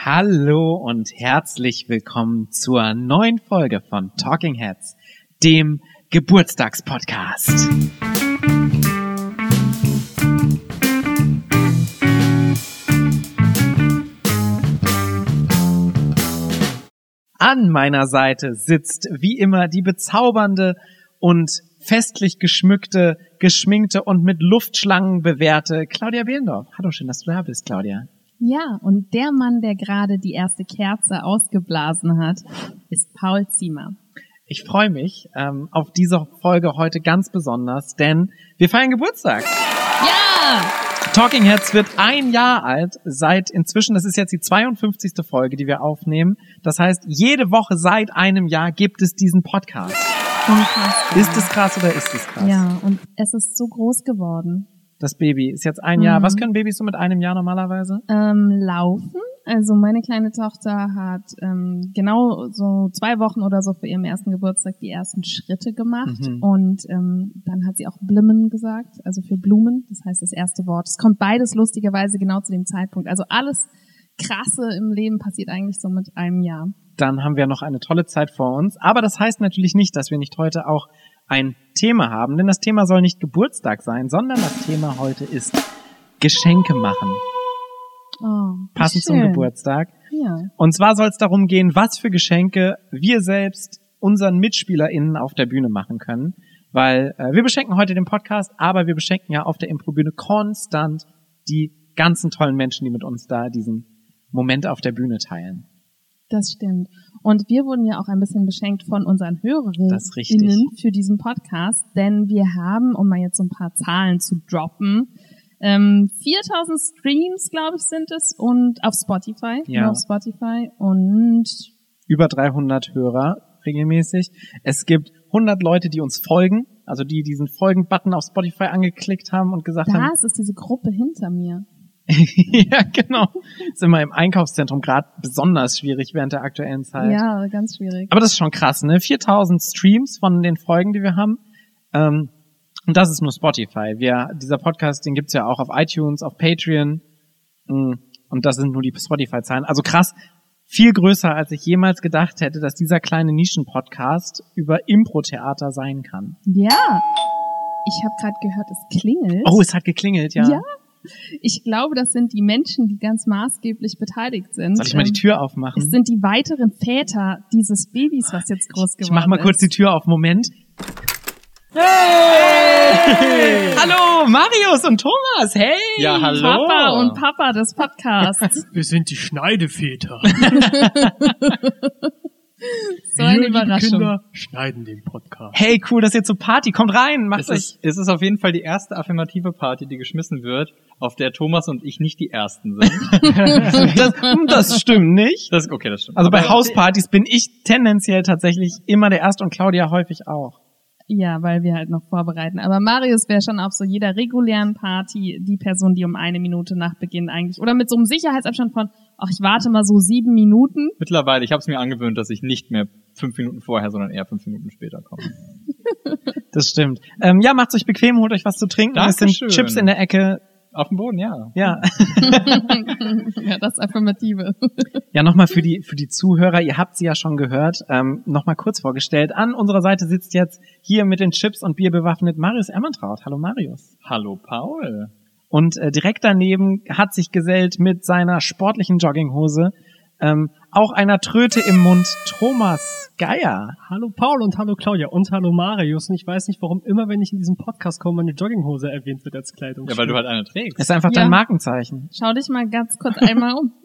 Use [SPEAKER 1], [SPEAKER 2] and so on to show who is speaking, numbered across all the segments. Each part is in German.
[SPEAKER 1] Hallo und herzlich willkommen zur neuen Folge von Talking Heads, dem Geburtstagspodcast. An meiner Seite sitzt wie immer die bezaubernde und festlich geschmückte, geschminkte und mit Luftschlangen bewehrte Claudia Behlendorf. Hallo, schön, dass du da bist, Claudia.
[SPEAKER 2] Ja, und der Mann, der gerade die erste Kerze ausgeblasen hat, ist Paul Ziemer.
[SPEAKER 1] Ich freue mich ähm, auf diese Folge heute ganz besonders, denn wir feiern Geburtstag.
[SPEAKER 2] Ja!
[SPEAKER 1] Talking Heads wird ein Jahr alt seit inzwischen, das ist jetzt die 52. Folge, die wir aufnehmen. Das heißt, jede Woche seit einem Jahr gibt es diesen Podcast.
[SPEAKER 2] Unfassbar.
[SPEAKER 1] Ist es krass oder ist es krass?
[SPEAKER 2] Ja, und es ist so groß geworden.
[SPEAKER 1] Das Baby ist jetzt ein Jahr.
[SPEAKER 2] Mhm.
[SPEAKER 1] Was können Babys so mit einem Jahr normalerweise?
[SPEAKER 2] Ähm, laufen. Also meine kleine Tochter hat ähm, genau so zwei Wochen oder so vor ihrem ersten Geburtstag die ersten Schritte gemacht
[SPEAKER 1] Mhm.
[SPEAKER 2] und ähm, dann hat sie auch Blimmen gesagt, also für Blumen, das heißt das erste Wort. Es kommt beides lustigerweise genau zu dem Zeitpunkt. Also alles Krasse im Leben passiert eigentlich so mit einem Jahr.
[SPEAKER 1] dann haben wir noch eine tolle Zeit vor uns. Aber das heißt natürlich nicht, dass wir nicht heute auch ein Thema haben, denn das Thema soll nicht Geburtstag sein, sondern das Thema heute ist Geschenke machen,
[SPEAKER 2] Oh,
[SPEAKER 1] passend zum
[SPEAKER 2] schön.
[SPEAKER 1] Geburtstag.
[SPEAKER 2] Ja.
[SPEAKER 1] Und zwar soll es darum gehen, was für Geschenke wir selbst unseren MitspielerInnen auf der Bühne machen können. Weil äh, wir beschenken heute den Podcast, aber wir beschenken ja auf der Improbühne konstant die ganzen tollen Menschen, die mit uns da diesen Moment auf der Bühne teilen.
[SPEAKER 2] Das stimmt. Und wir wurden ja auch ein bisschen beschenkt von unseren Hörerinnen
[SPEAKER 1] Das
[SPEAKER 2] für diesen Podcast, denn wir haben, um mal jetzt so ein paar Zahlen zu droppen, ähm, 4000 Streams, glaube ich, sind es und auf Spotify,
[SPEAKER 1] Ja.
[SPEAKER 2] auf Spotify und
[SPEAKER 1] über 300 Hörer regelmäßig. Es gibt 100 Leute, die uns folgen, also die diesen Folgen-Button auf Spotify angeklickt haben und gesagt haben,
[SPEAKER 2] das ist diese Gruppe hinter mir.
[SPEAKER 1] ja genau, ist immer im Einkaufszentrum gerade besonders schwierig während der aktuellen Zeit.
[SPEAKER 2] Ja, ganz schwierig.
[SPEAKER 1] Aber das ist schon krass, ne? 4000 Streams von den Folgen, die wir haben. Ähm, und das ist nur Spotify. Wir, dieser Podcast, den gibt's ja auch auf iTunes, auf Patreon. Mm, Und das sind nur die Spotify-Zahlen. Also krass, viel größer, als ich jemals gedacht hätte, dass dieser kleine Nischen-Podcast über Impro-Theater sein kann.
[SPEAKER 2] Ja. Ich habe gerade gehört, es klingelt.
[SPEAKER 1] Oh, es hat geklingelt, ja.
[SPEAKER 2] Ja. Ich glaube, das sind die Menschen, die ganz maßgeblich beteiligt sind.
[SPEAKER 1] Soll ich mal die
[SPEAKER 2] Ähm,
[SPEAKER 1] Tür aufmachen?
[SPEAKER 2] Es sind die weiteren Väter dieses Babys, was jetzt groß geworden ist.
[SPEAKER 1] Ich mach mal kurz die Tür auf, Moment. Hey! Hallo, Marius und Thomas, hey!
[SPEAKER 3] Ja, hallo.
[SPEAKER 2] Papa und Papa des Podcasts.
[SPEAKER 3] Wir sind die Schneideväter.
[SPEAKER 2] So eine
[SPEAKER 3] Wir, liebe
[SPEAKER 2] Überraschung.
[SPEAKER 3] Kinder, schneiden den Podcast.
[SPEAKER 1] Hey, cool, dass ihr zur Party kommt rein, macht
[SPEAKER 4] Es
[SPEAKER 1] euch.
[SPEAKER 4] ist, es ist auf jeden Fall die erste affirmative Party, die geschmissen wird, auf der Thomas und ich nicht die ersten sind.
[SPEAKER 1] Das, hm, das stimmt nicht.
[SPEAKER 4] Das, okay, das stimmt.
[SPEAKER 1] Also bei Hauspartys bin ich tendenziell tatsächlich immer der Erste und Claudia häufig auch.
[SPEAKER 2] Ja, weil wir halt noch vorbereiten. Aber Marius wäre schon auf so jeder regulären Party die Person, die um eine Minute nach Beginn eigentlich, oder mit so einem Sicherheitsabstand von, ach, ich warte mal so sieben Minuten.
[SPEAKER 4] Mittlerweile, ich habe es mir angewöhnt, dass ich nicht mehr fünf Minuten vorher, sondern eher fünf Minuten später komme.
[SPEAKER 1] Das stimmt. Ähm, ja, macht's euch bequem, holt euch was zu trinken. Es sind
[SPEAKER 4] Dankeschön.
[SPEAKER 1] Chips in der Ecke.
[SPEAKER 4] Auf dem Boden, ja.
[SPEAKER 1] Ja.
[SPEAKER 2] ja, das Affirmative.
[SPEAKER 1] Ja, nochmal für die, für die Zuhörer, ihr habt sie ja schon gehört, ähm, nochmal kurz vorgestellt. An unserer Seite sitzt jetzt hier mit den Chips und Bier bewaffnet Marius Ermentraut. Hallo Marius.
[SPEAKER 4] Hallo Paul.
[SPEAKER 1] Und äh, direkt daneben hat sich gesellt mit seiner sportlichen Jogginghose ähm, auch einer Tröte im Mund Thomas Geier.
[SPEAKER 3] Hallo Paul und hallo Claudia und hallo Marius. Und ich weiß nicht, warum immer, wenn ich in diesem Podcast komme, meine Jogginghose erwähnt wird als Kleidung.
[SPEAKER 4] Ja, weil du halt eine trägst.
[SPEAKER 1] Ist einfach
[SPEAKER 2] Ja.
[SPEAKER 1] dein Markenzeichen.
[SPEAKER 2] Schau dich mal ganz kurz einmal um.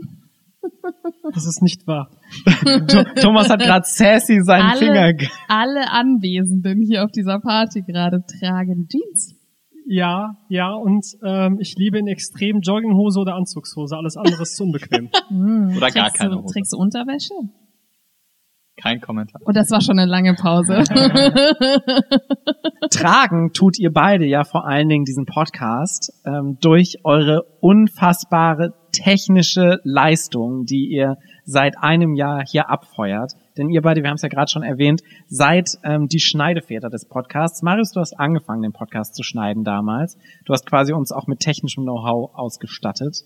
[SPEAKER 3] Das ist nicht wahr.
[SPEAKER 1] Tho- Thomas hat gerade sassy seinen
[SPEAKER 2] Alle-
[SPEAKER 1] Finger. ge-
[SPEAKER 2] Alle Anwesenden hier auf dieser Party gerade tragen Jeans.
[SPEAKER 3] Ja, ja, und ähm, ich liebe in extrem Jogginghose oder Anzugshose. Alles andere ist zu unbequem.
[SPEAKER 2] Hm,
[SPEAKER 4] Oder gar
[SPEAKER 2] trägst
[SPEAKER 4] keine
[SPEAKER 2] du,
[SPEAKER 4] Hose.
[SPEAKER 2] Trägst du Unterwäsche?
[SPEAKER 4] Kein Kommentar.
[SPEAKER 2] Und das war schon eine lange Pause.
[SPEAKER 1] Tragen tut ihr beide ja vor allen Dingen diesen Podcast ähm, durch eure unfassbare technische Leistung, die ihr seit einem Jahr hier abfeuert. Denn ihr beide, wir haben es ja gerade schon erwähnt, seid ähm, die Schneideväter des Podcasts. Marius, du hast angefangen, den Podcast zu schneiden damals. Du hast quasi uns auch mit technischem Know-how ausgestattet.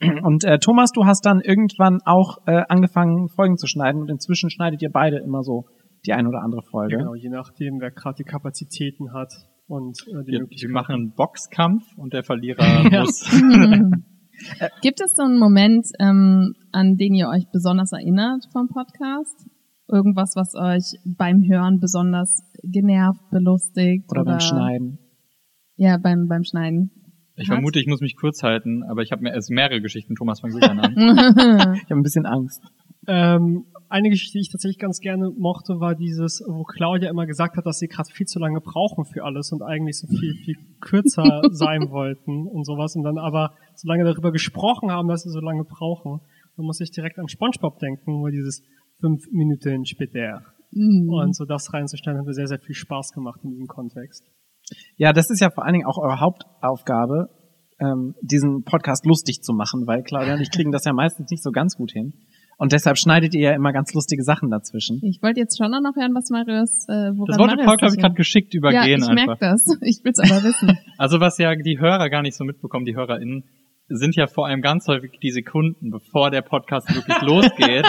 [SPEAKER 1] Und äh, Thomas, du hast dann irgendwann auch äh, angefangen, Folgen zu schneiden und inzwischen schneidet ihr beide immer so die ein oder andere Folge.
[SPEAKER 3] Ja, genau, je nachdem, wer gerade die Kapazitäten hat und äh, die
[SPEAKER 4] Wir,
[SPEAKER 3] Möglichkeit.
[SPEAKER 4] wir machen einen Boxkampf und der Verlierer muss.
[SPEAKER 2] Gibt es so einen Moment, ähm, an den ihr euch besonders erinnert vom Podcast? Irgendwas, was euch beim Hören besonders genervt, belustigt?
[SPEAKER 1] Oder beim Schneiden.
[SPEAKER 2] Ja, beim, beim Schneiden.
[SPEAKER 4] Ich
[SPEAKER 2] Was?
[SPEAKER 4] vermute, ich muss mich kurz halten, aber ich habe mir es mehrere Geschichten. Thomas fang sicher an.
[SPEAKER 1] Ich habe ein bisschen Angst.
[SPEAKER 3] Ähm, eine Geschichte, die ich tatsächlich ganz gerne mochte, war dieses, wo Claudia immer gesagt hat, dass sie gerade viel zu lange brauchen für alles und eigentlich so viel, viel kürzer sein wollten und sowas und dann aber so lange darüber gesprochen haben, dass sie so lange brauchen. Dann muss ich direkt an SpongeBob denken, wo dieses fünf Minuten später.
[SPEAKER 2] Mhm.
[SPEAKER 3] Und so das reinzustellen, hat mir sehr, sehr viel Spaß gemacht in diesem Kontext.
[SPEAKER 1] Ja, das ist ja vor allen Dingen auch eure Hauptaufgabe, ähm, diesen Podcast lustig zu machen, weil Claudia und ich kriegen das ja meistens nicht so ganz gut hin. Und deshalb schneidet ihr ja immer ganz lustige Sachen dazwischen.
[SPEAKER 2] Ich wollte jetzt schon noch hören, was Marius, äh, woran
[SPEAKER 4] Das wollte
[SPEAKER 2] Marius
[SPEAKER 4] Paul, glaube ich, gerade geschickt
[SPEAKER 2] Ja,
[SPEAKER 4] übergehen
[SPEAKER 2] ich
[SPEAKER 4] einfach.
[SPEAKER 2] merke das. Ich will's aber wissen.
[SPEAKER 4] Also was ja die Hörer gar nicht so mitbekommen, die HörerInnen, sind ja vor allem ganz häufig die Sekunden, bevor der Podcast wirklich losgeht,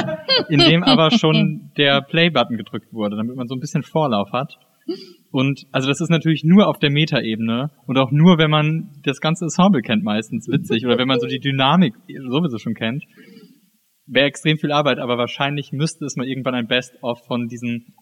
[SPEAKER 4] in dem aber schon der Play-Button gedrückt wurde, damit man so ein bisschen Vorlauf hat. Und also das ist natürlich nur auf der Metaebene und auch nur, wenn man das ganze Ensemble kennt meistens witzig oder wenn man so die Dynamik sowieso schon kennt. Wäre extrem viel Arbeit, aber wahrscheinlich müsste es mal irgendwann ein Best-of von diesen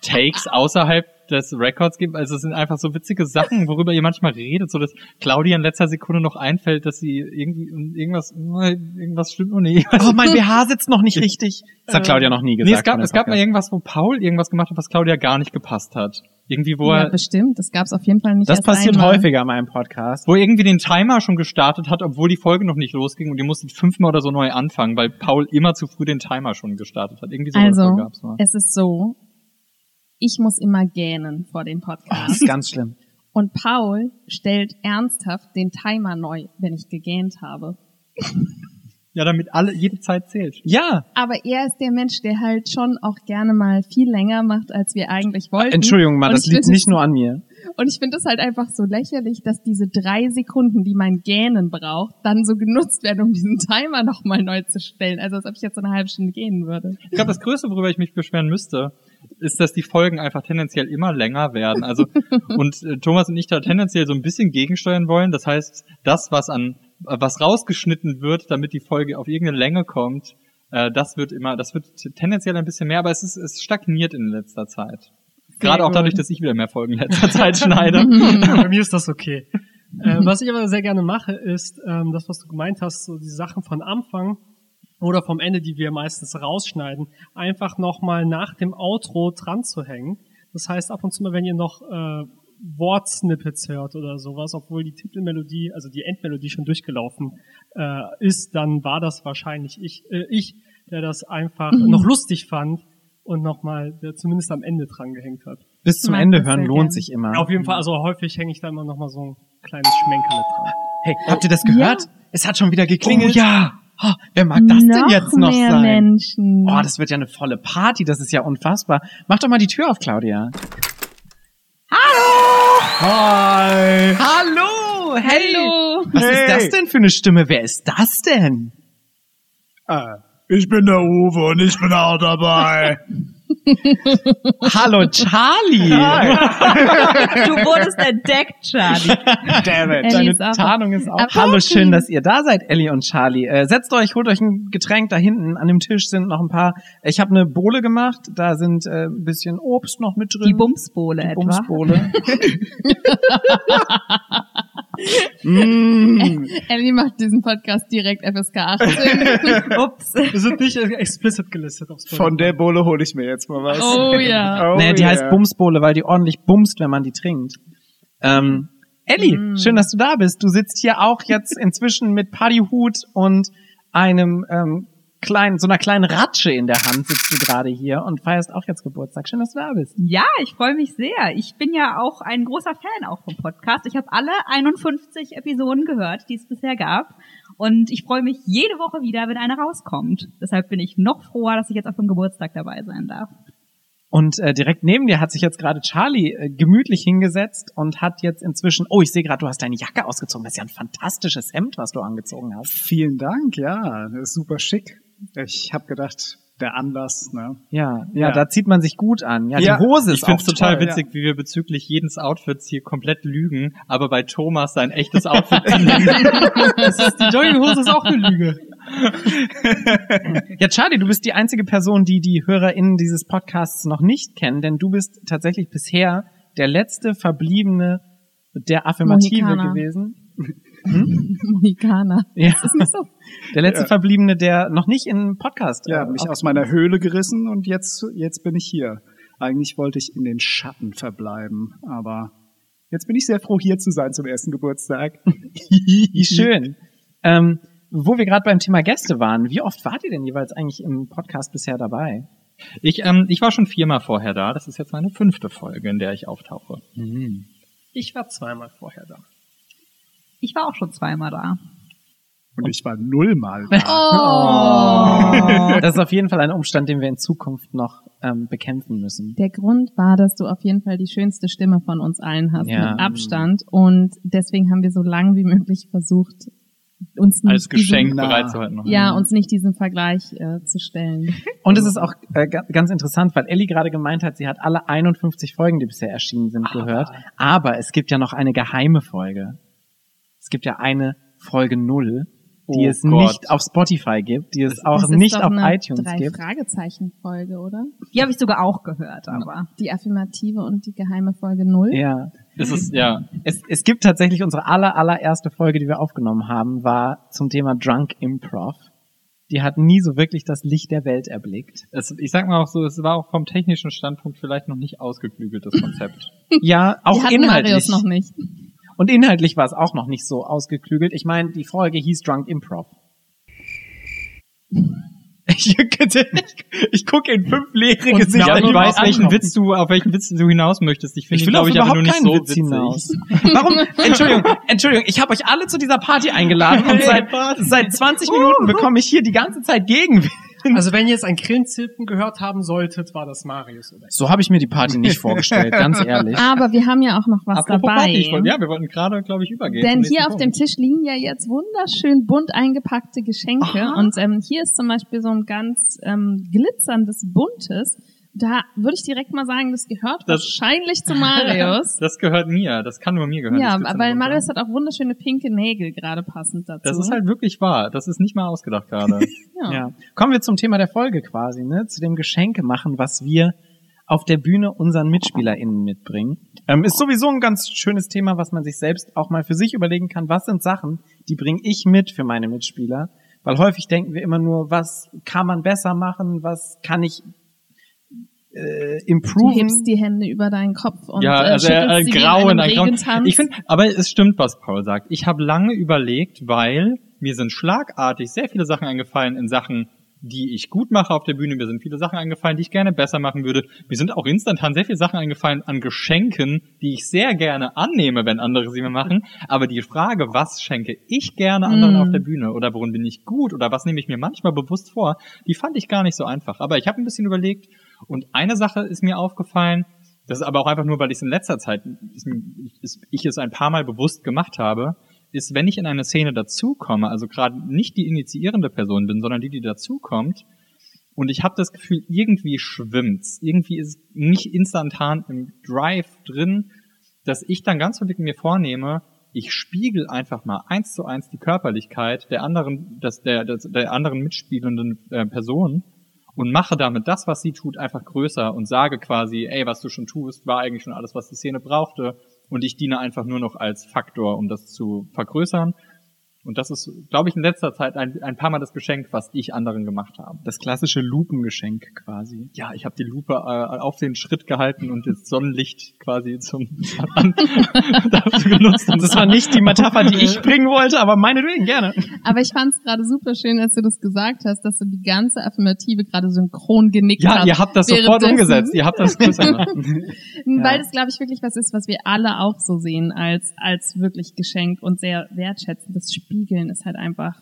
[SPEAKER 4] Takes außerhalb des Records geben. Also es sind einfach so witzige Sachen, worüber ihr manchmal redet, so dass Claudia in letzter Sekunde noch einfällt, dass sie irgendwie irgendwas, irgendwas stimmt noch nicht.
[SPEAKER 1] Oh, mein BH sitzt noch nicht richtig. Das hat Claudia noch nie gesagt.
[SPEAKER 4] Nee, es gab, es gab mal irgendwas, wo Paul irgendwas gemacht hat, was Claudia gar nicht gepasst hat. Irgendwie, wo
[SPEAKER 2] ja,
[SPEAKER 4] er,
[SPEAKER 2] bestimmt. Das gab's auf jeden Fall nicht
[SPEAKER 1] Das
[SPEAKER 2] erst
[SPEAKER 1] passiert
[SPEAKER 2] einmal.
[SPEAKER 1] häufiger in meinem Podcast.
[SPEAKER 4] wo er irgendwie den Timer schon gestartet hat, obwohl die Folge noch nicht losging und ihr musstet fünfmal oder so neu anfangen, weil Paul immer zu früh den Timer schon gestartet hat. Irgendwie so
[SPEAKER 2] Also,
[SPEAKER 4] gab's mal.
[SPEAKER 2] es ist so, ich muss immer gähnen vor dem
[SPEAKER 1] Das
[SPEAKER 2] Podcast.
[SPEAKER 1] ist ganz schlimm.
[SPEAKER 2] Und Paul stellt ernsthaft den Timer neu, wenn ich gegähnt habe.
[SPEAKER 4] Ja, damit alle, jede Zeit zählt.
[SPEAKER 1] Ja,
[SPEAKER 2] Aber er ist der Mensch, der halt schon auch gerne mal viel länger macht, als wir eigentlich wollten.
[SPEAKER 1] Entschuldigung mal, das liegt nicht nur an mir.
[SPEAKER 2] Und ich finde es halt einfach so lächerlich, dass diese drei Sekunden, die mein Gähnen braucht, dann so genutzt werden, um diesen Timer nochmal neu zu stellen. Also als ob ich jetzt so eine halbe Stunde gehen würde.
[SPEAKER 4] Ich glaube, das Größte, worüber ich mich beschweren müsste, ist, dass die Folgen einfach tendenziell immer länger werden. Also und äh, Thomas und ich da tendenziell so ein bisschen gegensteuern wollen. Das heißt, das, was an was rausgeschnitten wird, damit die Folge auf irgendeine Länge kommt, äh, das wird immer, das wird tendenziell ein bisschen mehr, aber es ist es stagniert in letzter Zeit. Gerade auch dadurch, dass ich wieder mehr Folgen in letzter Zeit schneide.
[SPEAKER 3] Bei mir ist das okay. äh, was ich aber sehr gerne mache, ist ähm, das, was du gemeint hast, so die Sachen von Anfang oder vom Ende, die wir meistens rausschneiden, einfach nochmal nach dem Outro dran zu hängen. Das heißt, ab und zu mal, wenn ihr noch äh, Wortsnippets hört oder sowas, obwohl die Titelmelodie, also die Endmelodie schon durchgelaufen äh, ist, dann war das wahrscheinlich ich, äh, ich der das einfach
[SPEAKER 2] Mhm.
[SPEAKER 3] noch lustig fand und nochmal, der zumindest am Ende dran gehängt hat.
[SPEAKER 1] Bis zum Ende hören
[SPEAKER 2] sehr
[SPEAKER 1] lohnt
[SPEAKER 2] gern.
[SPEAKER 1] sich immer.
[SPEAKER 3] Auf jeden Fall, also häufig hänge ich da immer noch mal so ein kleines Schmenkerle dran.
[SPEAKER 1] Hey, habt ihr das gehört?
[SPEAKER 2] Ja.
[SPEAKER 1] Es hat schon wieder geklingelt.
[SPEAKER 2] Oh
[SPEAKER 1] ja. Oh, wer mag das denn jetzt noch
[SPEAKER 2] mehr
[SPEAKER 1] sein?
[SPEAKER 2] Menschen.
[SPEAKER 1] Oh, das wird ja eine volle Party. Das ist ja unfassbar. Mach doch mal die Tür auf, Claudia.
[SPEAKER 4] Hi!
[SPEAKER 1] Hallo. Hey.
[SPEAKER 2] Hallo.
[SPEAKER 1] Was
[SPEAKER 4] Hey.
[SPEAKER 1] ist das denn für eine Stimme? Wer ist das denn?
[SPEAKER 5] Ich bin der Uwe und ich bin auch dabei.
[SPEAKER 1] Hallo, Charlie.
[SPEAKER 6] Du wurdest entdeckt, Charlie.
[SPEAKER 1] Damn it.
[SPEAKER 2] Ellie
[SPEAKER 1] Deine
[SPEAKER 2] ist auch-
[SPEAKER 1] Tarnung ist auch.
[SPEAKER 2] Aber-
[SPEAKER 1] Hallo, schön, dass ihr da seid, Ellie und Charlie. Äh, setzt euch, holt euch ein Getränk da hinten. An dem Tisch sind noch ein paar. Ich habe eine Bohle gemacht. Da sind äh, ein bisschen Obst noch mit drin.
[SPEAKER 6] Die Bumsbohle etwa.
[SPEAKER 1] Bumsbohle. mm.
[SPEAKER 2] Ellie macht diesen Podcast direkt FSK 18.
[SPEAKER 6] Ups.
[SPEAKER 3] Wir sind nicht explicit gelistet.
[SPEAKER 5] Von der Bohle hole ich mir jetzt mal was.
[SPEAKER 2] Oh ja.
[SPEAKER 5] Oh
[SPEAKER 1] naja, die
[SPEAKER 5] yeah.
[SPEAKER 1] heißt Bumsbohle, weil die ordentlich bumst, wenn man die trinkt. Ähm, Ellie,
[SPEAKER 2] Mm.
[SPEAKER 1] schön, dass du da bist. Du sitzt hier auch jetzt inzwischen mit Partyhut und einem ähm, kleinen, so einer kleinen Ratsche in der Hand sitzt du gerade hier und feierst auch jetzt Geburtstag. Schön, dass du da bist.
[SPEAKER 6] Ja, ich freue mich sehr. Ich bin ja auch ein großer Fan auch vom Podcast. Ich habe alle 51 Episoden gehört, die es bisher gab. Und ich freue mich jede Woche wieder, wenn eine rauskommt. Deshalb bin ich noch froher, dass ich jetzt auf dem Geburtstag dabei sein darf.
[SPEAKER 1] Und äh, direkt neben dir hat sich jetzt gerade Charlie äh, gemütlich hingesetzt und hat jetzt inzwischen, oh, ich sehe gerade, du hast deine Jacke ausgezogen. Das ist ja ein fantastisches Hemd, was du angezogen hast.
[SPEAKER 7] Vielen Dank, ja, das ist super schick. Ich habe gedacht, der Anlass, ne?
[SPEAKER 1] Ja, ja,
[SPEAKER 7] Ja.
[SPEAKER 1] da zieht man sich gut an. Ja,
[SPEAKER 7] Ja,
[SPEAKER 1] die Hose ist
[SPEAKER 4] Ich finde total
[SPEAKER 1] toll,
[SPEAKER 4] witzig, wie wir bezüglich jedes Outfits hier komplett lügen, aber bei Thomas sein echtes Outfit benennen.
[SPEAKER 3] Die Jogginghose ist auch eine Lüge.
[SPEAKER 1] Ja, Charlie, du bist die einzige Person, die die HörerInnen dieses Podcasts noch nicht kennen, denn du bist tatsächlich bisher der letzte Verbliebene der Affirmative
[SPEAKER 2] Mohikaner.
[SPEAKER 1] gewesen.
[SPEAKER 2] Mohikaner.
[SPEAKER 1] Ja.
[SPEAKER 2] Das ist nicht so.
[SPEAKER 1] Der letzte
[SPEAKER 7] Ja.
[SPEAKER 1] Verbliebene, der noch nicht in Podcast
[SPEAKER 7] Ja,
[SPEAKER 1] äh,
[SPEAKER 7] mich aus meiner Höhle gerissen und jetzt, jetzt bin ich hier. Eigentlich wollte ich in den Schatten verbleiben, aber jetzt bin ich sehr froh, hier zu sein zum ersten Geburtstag.
[SPEAKER 1] Wie schön. Ähm, wo wir gerade beim Thema Gäste waren, wie oft wart ihr denn jeweils eigentlich im Podcast bisher dabei?
[SPEAKER 4] Ich, ähm, ich war schon viermal vorher da. Das ist jetzt meine fünfte Folge, in der ich auftauche.
[SPEAKER 3] Ich war zweimal vorher da.
[SPEAKER 6] Ich war auch schon zweimal da.
[SPEAKER 7] Und ich war nullmal da.
[SPEAKER 2] Oh.
[SPEAKER 1] Das ist auf jeden Fall ein Umstand, den wir in Zukunft noch ähm, bekämpfen müssen.
[SPEAKER 2] Der Grund war, dass du auf jeden Fall die schönste Stimme von uns allen hast,
[SPEAKER 1] Ja.
[SPEAKER 2] mit Abstand. Und deswegen haben wir so lange wie möglich versucht, uns nicht
[SPEAKER 4] Als Geschenk
[SPEAKER 2] Diesen,
[SPEAKER 7] Na.
[SPEAKER 4] bereitzuhalten. noch.
[SPEAKER 2] ja, uns nicht diesen Vergleich äh, zu stellen.
[SPEAKER 1] Und es ist auch äh, ga- ganz interessant, weil Ellie gerade gemeint hat, sie hat alle 51 Folgen, die bisher erschienen sind, gehört. Aber es gibt ja noch eine geheime Folge. Es gibt ja eine Folge null, die
[SPEAKER 4] Oh
[SPEAKER 1] es
[SPEAKER 4] Gott.
[SPEAKER 1] nicht auf Spotify gibt, die es auch
[SPEAKER 2] das ist
[SPEAKER 1] nicht
[SPEAKER 2] doch
[SPEAKER 1] auf
[SPEAKER 2] eine
[SPEAKER 1] iTunes
[SPEAKER 2] drei
[SPEAKER 1] gibt.
[SPEAKER 2] Fragezeichen Folge, oder?
[SPEAKER 6] Die habe ich sogar auch gehört, aber.
[SPEAKER 2] Die affirmative und die geheime Folge null.
[SPEAKER 1] Ja.
[SPEAKER 4] Es ist, ja.
[SPEAKER 1] Es, es gibt tatsächlich unsere aller, allererste Folge, die wir aufgenommen haben, war zum Thema Drunk Improv. Die hat nie so wirklich das Licht der Welt erblickt.
[SPEAKER 4] Es, ich sag mal auch so, es war auch vom technischen Standpunkt vielleicht noch nicht ausgeklügeltes Konzept.
[SPEAKER 1] Ja, auch
[SPEAKER 2] die hatten
[SPEAKER 1] inhaltlich.
[SPEAKER 2] Marius noch nicht.
[SPEAKER 1] Und inhaltlich war es auch noch nicht so ausgeklügelt. Ich meine, die Folge hieß Drunk Improv. Ich, ich, ich gucke in fünf leere Gesichter.
[SPEAKER 4] ich weiß, welchen
[SPEAKER 1] ankommen.
[SPEAKER 4] Witz du, auf welchen Witz du hinaus möchtest. Ich finde,
[SPEAKER 1] Ich will
[SPEAKER 4] glaube
[SPEAKER 1] auf
[SPEAKER 4] ich, aber nur nicht so
[SPEAKER 1] Witz
[SPEAKER 4] witzig.
[SPEAKER 1] hinaus. Warum? Entschuldigung, Entschuldigung, ich habe euch alle zu dieser Party eingeladen und seit, seit 20 Minuten bekomme ich hier die ganze Zeit Gegenwind.
[SPEAKER 3] Also wenn ihr jetzt ein Grillenzirpen gehört haben solltet, war das Marius oder ich.
[SPEAKER 1] So habe ich mir die Party nicht vorgestellt, ganz ehrlich.
[SPEAKER 2] Aber wir haben ja auch noch was
[SPEAKER 4] Apropos
[SPEAKER 2] dabei.
[SPEAKER 4] Party, ich wollte, ja, wir wollten gerade, glaube ich, übergehen.
[SPEAKER 2] Denn hier auf dem
[SPEAKER 4] Punkt.
[SPEAKER 2] Tisch liegen ja jetzt wunderschön bunt eingepackte Geschenke. Und ähm, hier ist zum Beispiel so ein ganz ähm, glitzerndes Buntes. Da würde ich direkt mal sagen, das gehört
[SPEAKER 4] Das-
[SPEAKER 2] wahrscheinlich zu Marius.
[SPEAKER 4] Das gehört mir, das kann nur mir gehören.
[SPEAKER 2] ja, weil. Marius hat auch wunderschöne pinke Nägel gerade passend dazu.
[SPEAKER 4] Das ist halt wirklich wahr. Das ist nicht mal ausgedacht gerade.
[SPEAKER 2] ja.
[SPEAKER 1] Ja. Kommen wir zum Thema der Folge quasi, ne? Zu dem Geschenke machen, was wir auf der Bühne unseren MitspielerInnen mitbringen. Ähm, ist sowieso ein ganz schönes Thema, was man sich selbst auch mal für sich überlegen kann. Was sind Sachen, die bringe ich mit für meine Mitspieler? Weil häufig denken wir immer nur, was kann man besser machen? Was kann ich äh,
[SPEAKER 2] Du
[SPEAKER 1] improven?
[SPEAKER 2] hebst die Hände über deinen Kopf und
[SPEAKER 4] ja,
[SPEAKER 2] äh,
[SPEAKER 4] also äh,
[SPEAKER 2] schüttelst sie wie in
[SPEAKER 4] grauen,
[SPEAKER 2] einem
[SPEAKER 4] ein grauen.
[SPEAKER 2] Regentanz.
[SPEAKER 4] Ich finde, aber es stimmt, was Paul sagt. Ich habe lange überlegt, weil mir sind schlagartig sehr viele Sachen eingefallen in Sachen, die ich gut mache auf der Bühne. Mir sind viele Sachen eingefallen, die ich gerne besser machen würde. Mir sind auch instantan sehr viele Sachen eingefallen an Geschenken, die ich sehr gerne annehme, wenn andere sie mir machen. Aber die Frage, was schenke ich gerne anderen
[SPEAKER 2] Mm.
[SPEAKER 4] auf der Bühne oder worin bin ich gut oder was nehme ich mir manchmal bewusst vor, die fand ich gar nicht so einfach. Aber ich habe ein bisschen überlegt und eine Sache ist mir aufgefallen, das ist aber auch einfach nur, weil ich es in letzter Zeit, ich es ein paar Mal bewusst gemacht habe, ist, wenn ich in eine Szene dazukomme, also gerade nicht die initiierende Person bin, sondern die, die dazukommt, und ich habe das Gefühl, irgendwie schwimmt's, irgendwie ist nicht instantan im Drive drin, dass ich dann ganz wirklich mir vornehme, ich spiegel einfach mal eins zu eins die Körperlichkeit der anderen, des, der, des, der anderen mitspielenden äh, Person und mache damit das, was sie tut, einfach größer und sage quasi, ey, was du schon tust, war eigentlich schon alles, was die Szene brauchte und ich diene einfach nur noch als Faktor, um das zu vergrößern. Und das ist, glaube ich, in letzter Zeit ein, ein paar Mal das Geschenk, was ich anderen gemacht habe.
[SPEAKER 1] Das klassische Lupengeschenk quasi.
[SPEAKER 4] Ja, ich habe die Lupe äh, auf den Schritt gehalten und das Sonnenlicht quasi zum dafür genutzt. Und
[SPEAKER 1] Das war nicht die Metapher, die ich bringen wollte, aber meinetwegen gerne.
[SPEAKER 2] Aber ich fand es gerade super schön, als du das gesagt hast, dass du die ganze Affirmative gerade synchron genickt
[SPEAKER 4] ja,
[SPEAKER 2] hast.
[SPEAKER 4] ihr habt das sofort umgesetzt. Ihr habt das größer gemacht.
[SPEAKER 2] Weil das, glaube ich, wirklich was ist, was wir alle auch so sehen als, als wirklich Geschenk und sehr wertschätzen. Das Spiegeln ist halt einfach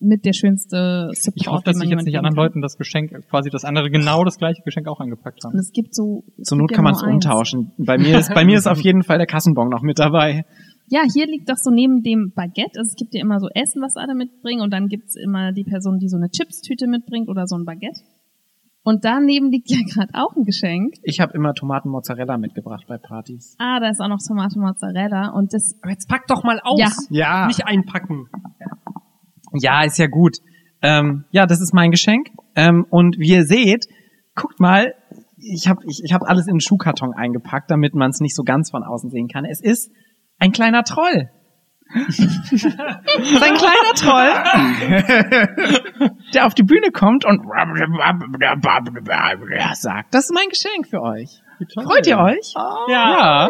[SPEAKER 2] mit der schönste Support.
[SPEAKER 4] Ich hoffe, dass sich jetzt nicht anderen Leuten das Geschenk, quasi das andere genau das gleiche Geschenk auch eingepackt
[SPEAKER 2] kann.
[SPEAKER 4] haben.
[SPEAKER 2] Und es gibt so. es
[SPEAKER 1] Zur Not
[SPEAKER 2] ja
[SPEAKER 1] kann man es umtauschen. Bei mir ist, bei mir ist auf jeden Fall der Kassenbon noch mit dabei.
[SPEAKER 2] Ja, hier liegt doch so neben dem Baguette. Also es gibt ja immer so Essen, was alle mitbringen. Und dann gibt's immer die Person, die so eine Chipstüte mitbringt oder so ein Baguette. Und daneben liegt ja gerade auch ein Geschenk.
[SPEAKER 1] Ich habe immer Tomatenmozzarella mitgebracht bei Partys.
[SPEAKER 2] Ah, da ist auch noch Tomate Mozzarella. Und das,
[SPEAKER 3] Aber jetzt pack doch mal aus.
[SPEAKER 2] Ja.
[SPEAKER 1] Ja.
[SPEAKER 3] Nicht einpacken.
[SPEAKER 1] Ja, ist ja gut. Ähm, ja, das ist mein Geschenk. Ähm, und wie ihr seht, guckt mal, ich habe ich, ich hab alles in einen Schuhkarton eingepackt, damit man es nicht so ganz von außen sehen kann. Es ist ein kleiner Troll. Es ist ein kleiner Troll, der auf die Bühne kommt und sagt, das ist mein Geschenk für euch. Freut ihr euch?
[SPEAKER 4] Ja.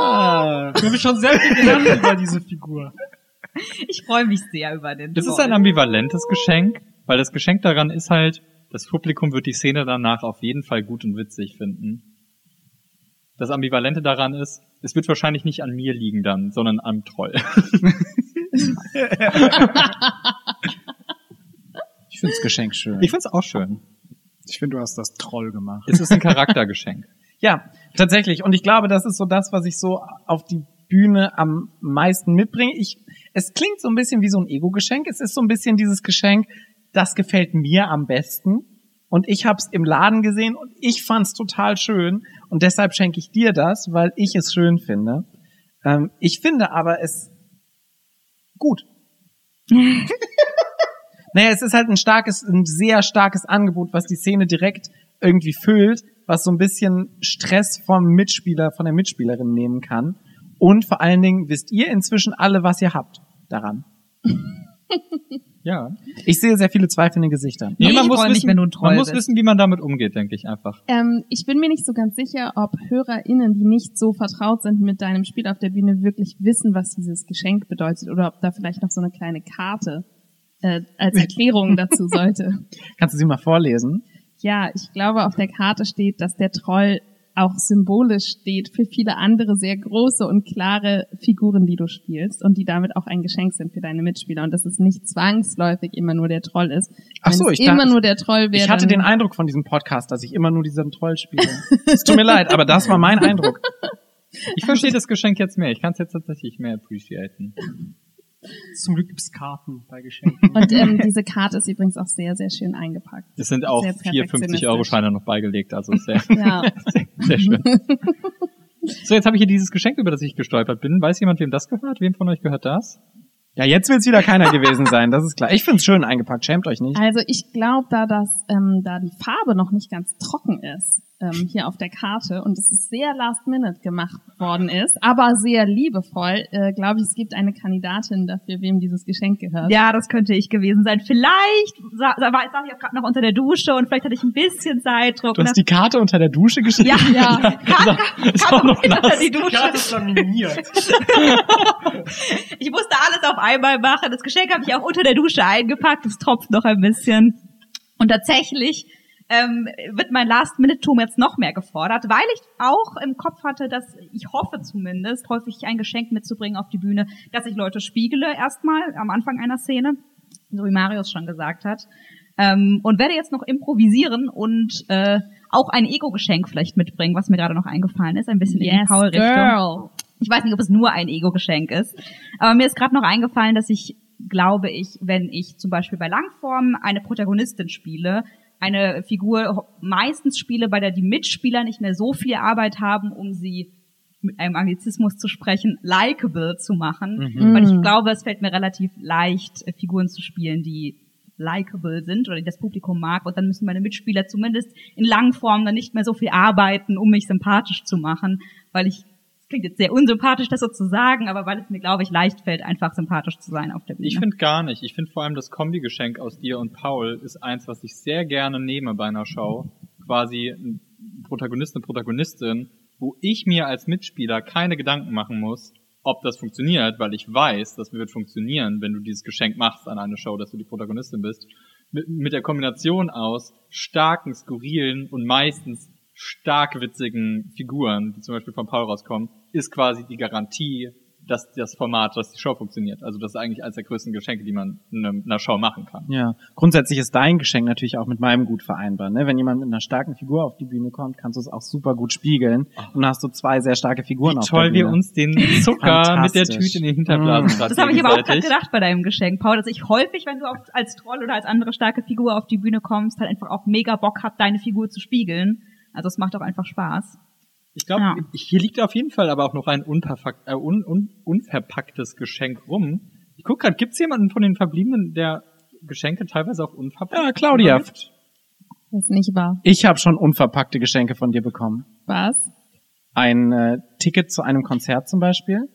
[SPEAKER 3] Ja. Ich habe schon sehr viel gelernt über diese Figur.
[SPEAKER 6] Ich freue mich sehr über den
[SPEAKER 4] Das ist
[SPEAKER 6] Troll.
[SPEAKER 4] ein ambivalentes Geschenk, weil das Geschenk daran ist halt, das Publikum wird die Szene danach auf jeden Fall gut und witzig finden. Das Ambivalente daran ist, es wird wahrscheinlich nicht an mir liegen dann, sondern am Troll.
[SPEAKER 1] Ich finde das Geschenk schön.
[SPEAKER 4] Ich find's auch schön.
[SPEAKER 7] Ich finde, du hast das Troll gemacht.
[SPEAKER 4] Es ist ein Charaktergeschenk.
[SPEAKER 1] Ja, tatsächlich. Und ich glaube, das ist so das, was ich so auf die Bühne am meisten mitbringe. Ich, es klingt so ein bisschen wie so ein Ego-Geschenk. Es ist so ein bisschen dieses Geschenk, das gefällt mir am besten. Und ich habe es im Laden gesehen und ich fand es total schön. Und deshalb schenke ich dir das, weil ich es schön finde. Ähm, ich finde aber es gut. naja, es ist halt ein starkes, ein sehr starkes Angebot, was die Szene direkt irgendwie füllt, was so ein bisschen Stress vom Mitspieler, von der Mitspielerin nehmen kann. Und vor allen Dingen wisst ihr inzwischen alle, was ihr habt daran.
[SPEAKER 4] Ja.
[SPEAKER 1] Ich sehe sehr viele zweifelnde Gesichter.
[SPEAKER 6] Nee, wenn du ein Troll
[SPEAKER 4] man muss
[SPEAKER 6] bist.
[SPEAKER 4] wissen, wie man damit umgeht, denke ich einfach.
[SPEAKER 2] ähm, ich bin mir nicht so ganz sicher, ob HörerInnen, die nicht so vertraut sind mit deinem Spiel auf der Bühne, wirklich wissen, was dieses Geschenk bedeutet oder ob da vielleicht noch so eine kleine Karte äh, als Erklärung dazu sollte.
[SPEAKER 1] Kannst du sie mal vorlesen?
[SPEAKER 2] Ja, ich glaube, auf der Karte steht, dass der Troll auch symbolisch steht für viele andere sehr große und klare Figuren, die du spielst und die damit auch ein Geschenk sind für deine Mitspieler und dass es nicht zwangsläufig immer nur der Troll ist.
[SPEAKER 1] Ach
[SPEAKER 2] Wenn
[SPEAKER 1] so, ich
[SPEAKER 2] immer
[SPEAKER 1] dachte-
[SPEAKER 2] nur der Troll wäre.
[SPEAKER 1] Ich hatte den Eindruck von diesem Podcast, dass ich immer nur diesen Troll spiele. Es tut mir leid, aber das war mein Eindruck.
[SPEAKER 4] Ich verstehe das Geschenk jetzt mehr. Ich kann es jetzt tatsächlich mehr appreciaten.
[SPEAKER 3] Zum Glück gibt's Karten bei Geschenken.
[SPEAKER 2] Und ähm, diese Karte ist übrigens auch sehr, sehr schön eingepackt.
[SPEAKER 4] Es sind auch
[SPEAKER 2] Sehr
[SPEAKER 4] vier 50-Euro-Scheine noch beigelegt, also sehr,
[SPEAKER 2] Ja.
[SPEAKER 4] sehr, sehr schön. So, jetzt habe ich hier dieses Geschenk, über das ich gestolpert bin. Weiß jemand, wem das gehört? Wem von euch gehört das?
[SPEAKER 1] Ja, jetzt wird's wieder keiner gewesen sein, das ist klar. Ich find's schön eingepackt, schämt euch nicht.
[SPEAKER 2] Also ich glaube, da das, ähm, da die Farbe noch nicht ganz trocken ist, ähm, hier auf der Karte und es ist sehr last minute gemacht worden ist, aber sehr liebevoll, äh, glaube ich, es gibt eine Kandidatin dafür, wem dieses Geschenk gehört.
[SPEAKER 6] Ja, das könnte ich gewesen sein. Vielleicht sa sa- war, saß ich auch gerade noch unter der Dusche und vielleicht hatte ich ein bisschen Zeitdruck.
[SPEAKER 1] Du hast die Karte unter der Dusche geschrieben?
[SPEAKER 6] ja, ja, Karte,
[SPEAKER 4] ist auch
[SPEAKER 6] Karte
[SPEAKER 4] noch
[SPEAKER 6] unter
[SPEAKER 4] nass.
[SPEAKER 6] die Dusche.
[SPEAKER 3] Karte ist laminiert.
[SPEAKER 6] Ich musste alles auf einmal machen. Das Geschenk habe ich auch unter der Dusche eingepackt. Es tropft noch ein bisschen. Und tatsächlich ähm, wird mein Last-Minute-Tum jetzt noch mehr gefordert, weil ich auch im Kopf hatte, dass ich hoffe zumindest, häufig ein Geschenk mitzubringen auf die Bühne, dass ich Leute spiegele erstmal am Anfang einer Szene, so wie Marius schon gesagt hat. Ähm, und werde jetzt noch improvisieren und äh, auch ein Ego-Geschenk vielleicht mitbringen, was mir gerade noch eingefallen ist, ein bisschen in die
[SPEAKER 2] Yes,
[SPEAKER 6] Paul-Richtung. Ich weiß nicht, ob es nur ein Ego-Geschenk ist. Aber mir ist gerade noch eingefallen, dass ich, glaube ich, wenn ich zum Beispiel bei Langform eine Protagonistin spiele, eine Figur meistens spiele, bei der die Mitspieler nicht mehr so viel Arbeit haben, um sie mit einem Anglizismus zu sprechen, likable zu machen.
[SPEAKER 1] Mhm.
[SPEAKER 6] Weil ich
[SPEAKER 2] Mhm.
[SPEAKER 6] glaube, es fällt mir relativ leicht, äh, Figuren zu spielen, die likable sind oder die das Publikum mag. Und dann müssen meine Mitspieler zumindest in Langform dann nicht mehr so viel arbeiten, um mich sympathisch zu machen, weil ich klingt jetzt sehr unsympathisch, das so zu sagen, aber weil es mir, glaube ich, leicht fällt, einfach sympathisch zu sein auf der Bühne.
[SPEAKER 4] Ich finde gar nicht. Ich finde vor allem das Kombigeschenk aus dir und Paul ist eins, was ich sehr gerne nehme bei einer Show. Quasi ein Protagonist, eine Protagonistin, wo ich mir als Mitspieler keine Gedanken machen muss, ob das funktioniert, weil ich weiß, das wird funktionieren, wenn du dieses Geschenk machst an eine Show, dass du die Protagonistin bist. Mit, mit der Kombination aus starken, skurrilen und meistens stark witzigen Figuren, die zum Beispiel von Paul rauskommen, ist quasi die Garantie, dass das Format, dass die Show funktioniert. Also das ist eigentlich eines der größten Geschenke, die man in einer- Show machen kann.
[SPEAKER 1] Ja, grundsätzlich ist dein Geschenk natürlich auch mit meinem gut vereinbar. Ne? Wenn jemand mit einer starken Figur auf die Bühne kommt, kannst du es auch super gut spiegeln. Und dann hast du zwei sehr starke Figuren
[SPEAKER 4] Wie
[SPEAKER 1] auf
[SPEAKER 4] toll
[SPEAKER 1] der
[SPEAKER 4] wir
[SPEAKER 1] Bühne.
[SPEAKER 4] uns den Zucker mit der. Tüte in den Hinterblasen
[SPEAKER 1] Mm.
[SPEAKER 4] gerade
[SPEAKER 6] Das habe ich aber auch gerade gedacht bei deinem Geschenk, Paul, dass ich häufig, wenn du als Troll oder als andere starke Figur auf die Bühne kommst, halt einfach auch mega Bock hab, deine Figur zu spiegeln. Also es macht auch einfach Spaß.
[SPEAKER 4] Ich glaube,
[SPEAKER 6] Ja.
[SPEAKER 4] hier liegt auf jeden Fall aber auch noch ein äh, un, un, unverpacktes Geschenk rum. Ich guck gerade, gibt's jemanden von den Verbliebenen, der Geschenke teilweise auch unverpackt
[SPEAKER 1] Ja, Claudia.
[SPEAKER 2] Das ist nicht wahr.
[SPEAKER 1] Ich habe schon unverpackte Geschenke von dir bekommen.
[SPEAKER 2] Was?
[SPEAKER 1] Ein äh, Ticket zu einem Konzert zum Beispiel.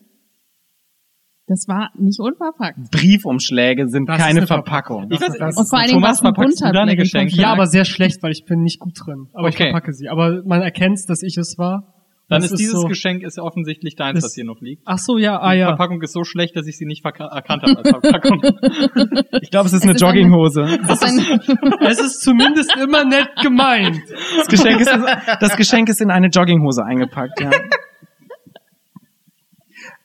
[SPEAKER 2] Das war nicht unverpackt.
[SPEAKER 1] Briefumschläge sind
[SPEAKER 3] Das ist
[SPEAKER 1] keine
[SPEAKER 3] eine
[SPEAKER 1] Verpackung.
[SPEAKER 3] Verpackung.
[SPEAKER 4] Ich weiß,
[SPEAKER 3] Das
[SPEAKER 2] Und vor allen Dingen
[SPEAKER 4] Thomas, verpackst du
[SPEAKER 2] bunter
[SPEAKER 4] deine
[SPEAKER 2] Black
[SPEAKER 4] Geschenke?
[SPEAKER 3] Ja, aber sehr schlecht, weil ich bin nicht gut drin. Aber ich
[SPEAKER 4] Okay.
[SPEAKER 3] verpacke sie. Aber man erkennt, dass ich es war.
[SPEAKER 4] Dann
[SPEAKER 3] Das
[SPEAKER 4] ist dieses
[SPEAKER 3] so,
[SPEAKER 4] Geschenk ist offensichtlich deins,
[SPEAKER 3] Das-
[SPEAKER 4] was hier noch liegt.
[SPEAKER 3] Ach so, ja, ah
[SPEAKER 4] Die
[SPEAKER 3] ja.
[SPEAKER 4] Verpackung ist so schlecht, dass ich sie nicht erkannt habe als Verpackung.
[SPEAKER 1] Ich glaube, es ist eine
[SPEAKER 2] ist eine-
[SPEAKER 1] Jogginghose.
[SPEAKER 2] Das ist ein,
[SPEAKER 3] Es ist zumindest immer nett gemeint.
[SPEAKER 1] Das Geschenk ist, das Geschenk ist in eine Jogginghose eingepackt, ja.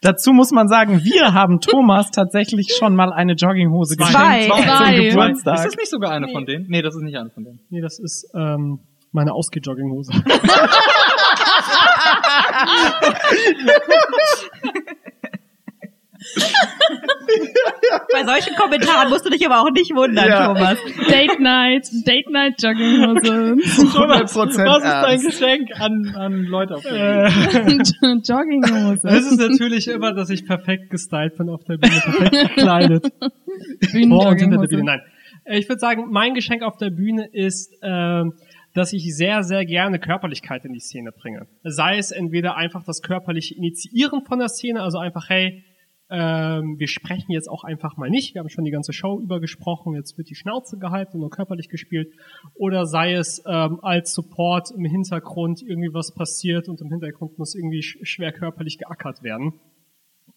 [SPEAKER 1] Dazu muss man sagen, wir haben Thomas tatsächlich schon mal eine Jogginghose
[SPEAKER 6] Zwei.
[SPEAKER 1] geschenkt
[SPEAKER 2] Zwei.
[SPEAKER 1] zum
[SPEAKER 4] Ist
[SPEAKER 1] Geburtstag.
[SPEAKER 4] das nicht sogar eine von denen? Nee, das ist nicht eine von denen.
[SPEAKER 3] Nee, das ist ähm, meine Ausgeh-Jogginghose.
[SPEAKER 6] Bei solchen Kommentaren musst du dich aber auch nicht wundern,
[SPEAKER 1] Ja.
[SPEAKER 6] Thomas.
[SPEAKER 2] Date Night, Date Night Jogginghose.
[SPEAKER 7] 100%
[SPEAKER 4] Was ist dein. Geschenk an, an Leute auf der Bühne?
[SPEAKER 2] Jogginghose.
[SPEAKER 3] Es ist natürlich immer, dass ich perfekt gestylt bin auf der Bühne, perfekt gekleidet. Vor und hinter der Bühne. Nein. Äh, Ich würde sagen, mein Geschenk auf der Bühne ist, ähm, dass ich sehr, sehr gerne Körperlichkeit in die Szene bringe. Sei es entweder einfach das körperliche Initiieren von der Szene, also einfach, hey, ähm, wir sprechen jetzt auch einfach mal nicht, wir haben schon die ganze Show über gesprochen, jetzt wird die Schnauze gehalten und nur körperlich gespielt. Oder sei es ähm, als Support im Hintergrund irgendwie was passiert und im Hintergrund muss irgendwie sch schwer körperlich geackert werden.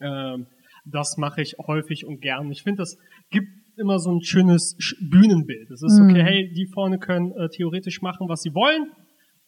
[SPEAKER 3] Ähm, das mache ich häufig und gern. Ich finde, das gibt immer so ein schönes Sch- Bühnenbild. Es ist okay, hey, die vorne können äh, theoretisch machen, was sie wollen.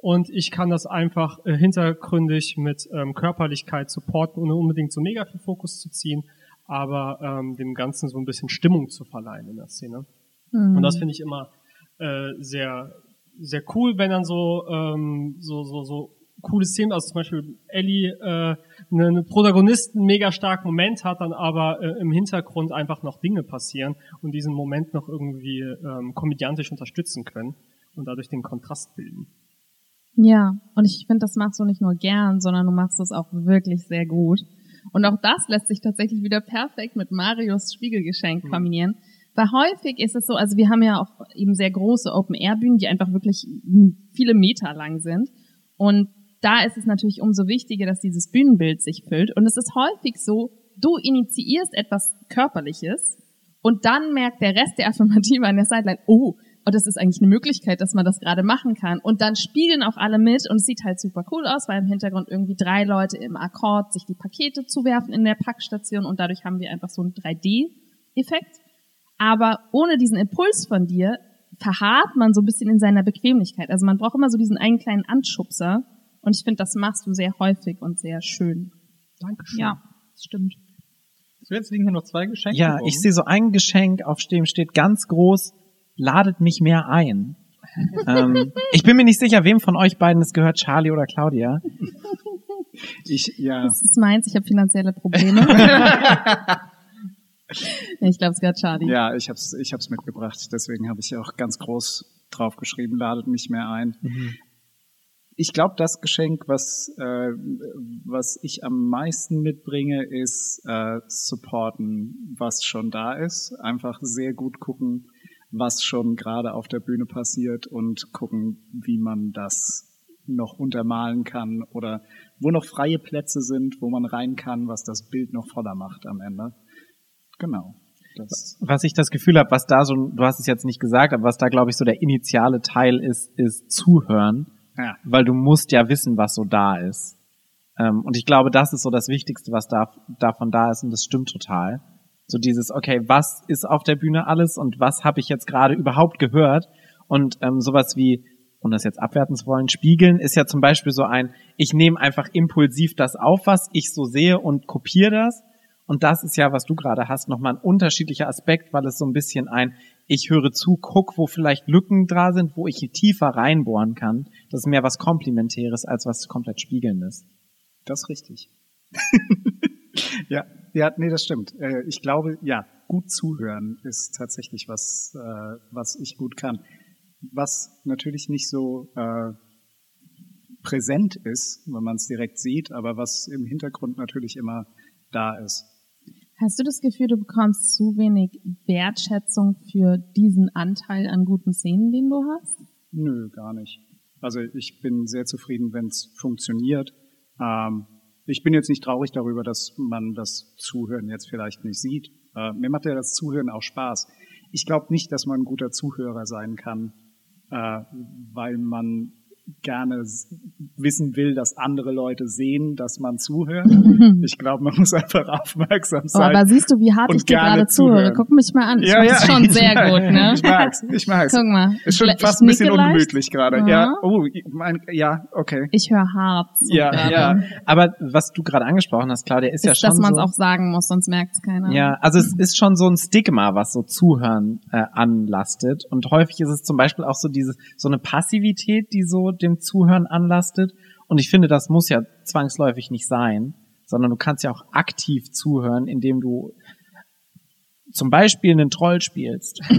[SPEAKER 3] Und ich kann das einfach äh, hintergründig mit ähm, Körperlichkeit supporten, ohne unbedingt so mega viel Fokus zu ziehen, aber ähm, dem Ganzen so ein bisschen Stimmung zu verleihen in der Szene. Und das finde ich immer äh, sehr, sehr cool, wenn dann so, ähm, so, so, so coole Szenen, also zum Beispiel Ellie, äh, eine, eine Protagonisten mega starken Moment hat, dann aber äh, im Hintergrund einfach noch Dinge passieren und diesen Moment noch irgendwie ähm, komödiantisch unterstützen können und dadurch den Kontrast bilden.
[SPEAKER 2] Ja, und ich finde, das machst du nicht nur gern, sondern du machst es auch wirklich sehr gut. Und auch das lässt sich tatsächlich wieder perfekt mit Marios Spiegelgeschenk kombinieren. Weil häufig ist es so, also wir haben ja auch eben sehr große Open-Air-Bühnen, die einfach wirklich viele Meter lang sind. Und da ist es natürlich umso wichtiger, dass dieses Bühnenbild sich füllt. Und es ist häufig so, du initiierst etwas Körperliches und dann merkt der Rest der Affirmative an der Sideline, oh, oh, das ist eigentlich eine Möglichkeit, dass man das gerade machen kann. Und dann spiegeln auch alle mit und es sieht halt super cool aus, weil im Hintergrund irgendwie drei Leute im Akkord sich die Pakete zuwerfen in der Packstation und dadurch haben wir einfach so einen 3D-Effekt. Aber ohne diesen Impuls von dir verharrt man so ein bisschen in seiner Bequemlichkeit. Also man braucht immer so diesen einen kleinen Anschubser und ich finde, das machst du sehr häufig und sehr schön.
[SPEAKER 3] Dankeschön.
[SPEAKER 6] Ja, das stimmt.
[SPEAKER 4] So, jetzt liegen hier noch zwei Geschenke.
[SPEAKER 1] Ja,
[SPEAKER 4] rum.
[SPEAKER 1] ich sehe so ein Geschenk, auf dem steht ganz groß, ladet mich mehr ein. ähm, ich bin mir nicht sicher, wem von euch beiden es gehört, Charlie oder Claudia.
[SPEAKER 7] Ich, ja.
[SPEAKER 2] Das ist meins, ich habe finanzielle Probleme. Ich glaube, es gehört Charlie.
[SPEAKER 7] Ja, ich hab's, ich hab's mitgebracht. Deswegen habe ich auch ganz groß draufgeschrieben, ladet mich mehr ein. Ich glaube, das Geschenk, was, äh, was ich am meisten mitbringe, ist äh, supporten, was schon da ist. Einfach sehr gut gucken, was schon gerade auf der Bühne passiert und gucken, wie man das noch untermalen kann oder wo noch freie Plätze sind, wo man rein kann, was das Bild noch voller macht am Ende. Genau. Das,
[SPEAKER 1] Was ich das Gefühl habe, was da so, du hast es jetzt nicht gesagt, aber was da glaube ich so der initiale Teil ist, ist zuhören,
[SPEAKER 7] ja.
[SPEAKER 1] weil du musst ja wissen, was so da ist. Ähm, und ich glaube, das ist so das Wichtigste, was da, davon da ist und das stimmt total. So dieses, okay, was ist auf der Bühne alles und was habe ich jetzt gerade überhaupt gehört? Und ähm, sowas wie, um das jetzt abwerten zu wollen, spiegeln ist ja zum Beispiel so ein, ich nehme einfach impulsiv das auf, was ich so sehe und kopiere das. Und das ist ja, was du gerade hast, nochmal ein unterschiedlicher Aspekt, weil es so ein bisschen ein, ich höre zu, guck, wo vielleicht Lücken da sind, wo ich tiefer reinbohren kann. Das ist mehr was Komplementäres als was komplett Spiegelndes.
[SPEAKER 7] Das ist richtig. ja, ja, nee, das stimmt. Äh, Ich glaube, ja, gut zuhören ist tatsächlich was, äh, was ich gut kann. Was natürlich nicht so äh, präsent ist, wenn man es direkt sieht, aber was im Hintergrund natürlich immer da ist.
[SPEAKER 2] Hast du das Gefühl, du bekommst zu wenig Wertschätzung für diesen Anteil an guten Szenen, den du hast?
[SPEAKER 7] Nö, gar nicht. Also ich bin sehr zufrieden, wenn es funktioniert. Ähm, ich bin jetzt nicht traurig darüber, dass man das Zuhören jetzt vielleicht nicht sieht. Äh, mir macht ja das Zuhören auch Spaß. Ich glaube nicht, dass man ein guter Zuhörer sein kann, äh, weil man gerne wissen will, dass andere Leute sehen, dass man zuhört. Ich glaube, man muss einfach aufmerksam
[SPEAKER 2] Oh,
[SPEAKER 7] sein.
[SPEAKER 2] aber siehst du, wie hart ich dir gerade zuhöre? Guck mich mal an. Ich ja, das schon
[SPEAKER 7] ich
[SPEAKER 2] sehr
[SPEAKER 7] mag-
[SPEAKER 2] gut, ne?
[SPEAKER 7] Ich mag's, ich mag's.
[SPEAKER 2] Guck mal.
[SPEAKER 7] Ist schon
[SPEAKER 2] Ich
[SPEAKER 7] fast ein bisschen
[SPEAKER 2] leicht.
[SPEAKER 7] ungemütlich gerade.
[SPEAKER 2] Ja.
[SPEAKER 7] Ja, oh, mein, ja, okay.
[SPEAKER 2] Ich höre hart.
[SPEAKER 7] Ja,
[SPEAKER 2] gerade.
[SPEAKER 7] ja.
[SPEAKER 1] Aber was du gerade angesprochen hast, Claudia, ist,
[SPEAKER 2] Ist,
[SPEAKER 1] ja schon
[SPEAKER 2] dass man es
[SPEAKER 1] so,
[SPEAKER 2] auch sagen muss, sonst merkt es keiner.
[SPEAKER 1] Ja, also es ist schon so ein Stigma, was so Zuhören äh, anlastet. Und häufig ist es zum Beispiel auch so diese so eine Passivität, die so dem Zuhören anlastet. Und ich finde, das muss ja zwangsläufig nicht sein, sondern du kannst ja auch aktiv zuhören, indem du zum Beispiel einen Troll spielst.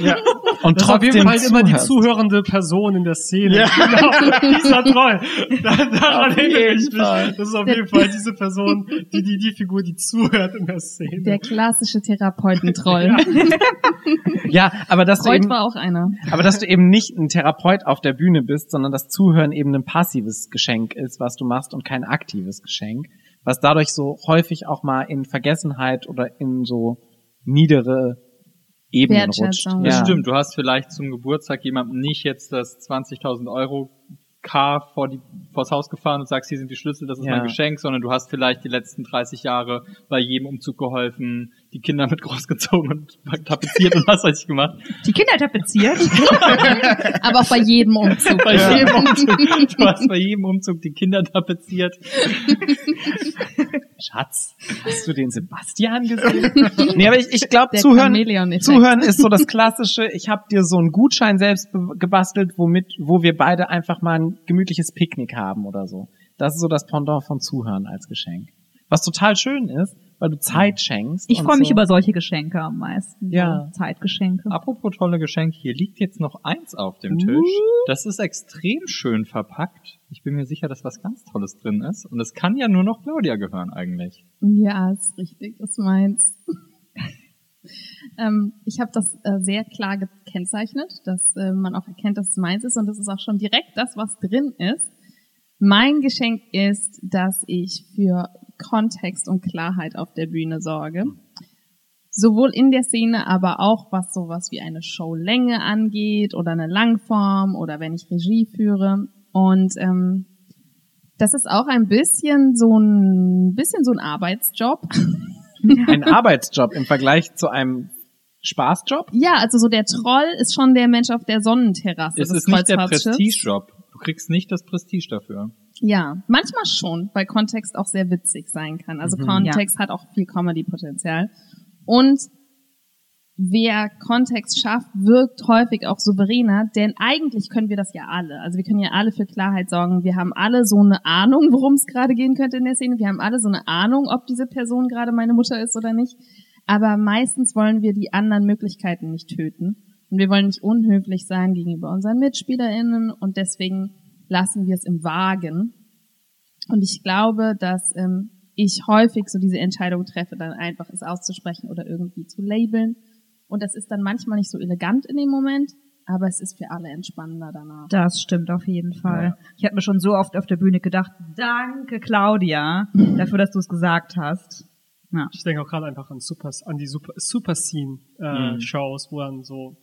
[SPEAKER 7] Ja.
[SPEAKER 1] Und
[SPEAKER 3] Das ist auf jeden
[SPEAKER 1] trotzdem
[SPEAKER 3] Fall immer die
[SPEAKER 1] zuhörst.
[SPEAKER 3] zuhörende Person in der Szene.
[SPEAKER 7] Ja.
[SPEAKER 3] Genau, dieser Troll. Da, daran erinnere ich mich. Das ist auf jeden Fall diese Person, die, die, die Figur, die zuhört in der Szene.
[SPEAKER 2] Der klassische Therapeutentroll.
[SPEAKER 1] Ja, aber dass du
[SPEAKER 2] Freud
[SPEAKER 1] eben,
[SPEAKER 2] war auch einer.
[SPEAKER 1] aber dass du eben nicht ein Therapeut auf der Bühne bist, sondern das Zuhören eben ein passives Geschenk ist, was du machst und kein aktives Geschenk, was dadurch so häufig auch mal in Vergessenheit oder in so niedere Ebenen rutscht.
[SPEAKER 2] Wertschätzung.
[SPEAKER 4] Das
[SPEAKER 1] Ja.
[SPEAKER 4] stimmt, du hast vielleicht zum Geburtstag jemandem nicht jetzt das 20.000 Euro Car vor die, vors Haus gefahren und sagst, hier sind die Schlüssel, das ist
[SPEAKER 1] Ja.
[SPEAKER 4] mein Geschenk, sondern du hast vielleicht die letzten 30 Jahre bei jedem Umzug geholfen, die Kinder mit großgezogen und tapeziert und was weiß ich gemacht.
[SPEAKER 6] Die Kinder tapeziert.
[SPEAKER 2] Aber auch bei jedem Umzug.
[SPEAKER 4] Bei jedem Umzug, du hast bei jedem Umzug die Kinder tapeziert.
[SPEAKER 1] Schatz, hast du den Sebastian gesehen? nee, aber ich, ich glaube, Zuhören. Zuhören ist so das Klassische. Ich habe dir so einen Gutschein selbst gebastelt, womit, wo wir beide einfach mal ein gemütliches Picknick haben oder so. Das ist so das Pendant von Zuhören als Geschenk. Was total schön ist, weil du Zeit schenkst.
[SPEAKER 6] Ich freue mich
[SPEAKER 1] so.
[SPEAKER 6] über solche Geschenke am meisten.
[SPEAKER 1] Ja.
[SPEAKER 6] Zeitgeschenke.
[SPEAKER 4] Apropos tolle Geschenke, hier liegt jetzt noch eins auf dem Tisch. Das ist extrem schön verpackt. Ich bin mir sicher, dass was ganz Tolles drin ist. Und es kann ja nur noch Claudia gehören eigentlich.
[SPEAKER 2] Ja, ist richtig, das ist meins. ähm, ich habe das äh, sehr klar gekennzeichnet, dass äh, man auch erkennt, dass es meins ist und das ist auch schon direkt das, was drin ist. Mein Geschenk ist, dass ich für Kontext und Klarheit auf der Bühne sorge. Sowohl in der Szene, aber auch was sowas wie eine Showlänge angeht oder eine Langform oder wenn ich Regie führe. Und ähm, das ist auch ein bisschen so ein bisschen so ein Arbeitsjob.
[SPEAKER 1] Ein Arbeitsjob im Vergleich zu einem Spaßjob?
[SPEAKER 2] Ja, also so der Troll ist schon der Mensch auf der Sonnenterrasse.
[SPEAKER 4] Es ist nicht der. Prestigejob. Du kriegst nicht das Prestige dafür.
[SPEAKER 2] Ja, manchmal schon, weil Kontext auch sehr witzig sein kann. Also
[SPEAKER 1] Mhm.
[SPEAKER 2] Kontext hat auch viel Comedy-Potenzial. Und wer Kontext schafft, wirkt häufig auch souveräner, denn eigentlich können wir das ja alle. Also wir können ja alle für Klarheit sorgen. Wir haben alle so eine Ahnung, worum es gerade gehen könnte in der Szene. Wir haben alle so eine Ahnung, ob diese Person gerade meine Mutter ist oder nicht. Aber meistens wollen wir die anderen Möglichkeiten nicht töten. Und wir wollen nicht unhöflich sein gegenüber unseren MitspielerInnen und deswegen lassen wir es im Wagen. Und ich glaube, dass ähm, ich häufig so diese Entscheidung treffe, dann einfach es auszusprechen oder irgendwie zu labeln. Und das ist dann manchmal nicht so elegant in dem Moment, aber es ist für alle entspannender danach.
[SPEAKER 6] Das stimmt auf jeden Fall. Ich habe mir schon so oft auf der Bühne gedacht, danke Claudia, dafür, dass du es gesagt hast. Ja.
[SPEAKER 3] Ich denke auch gerade einfach an Super, an die Super, Super Scene äh,
[SPEAKER 4] Mhm.
[SPEAKER 3] Shows, wo dann so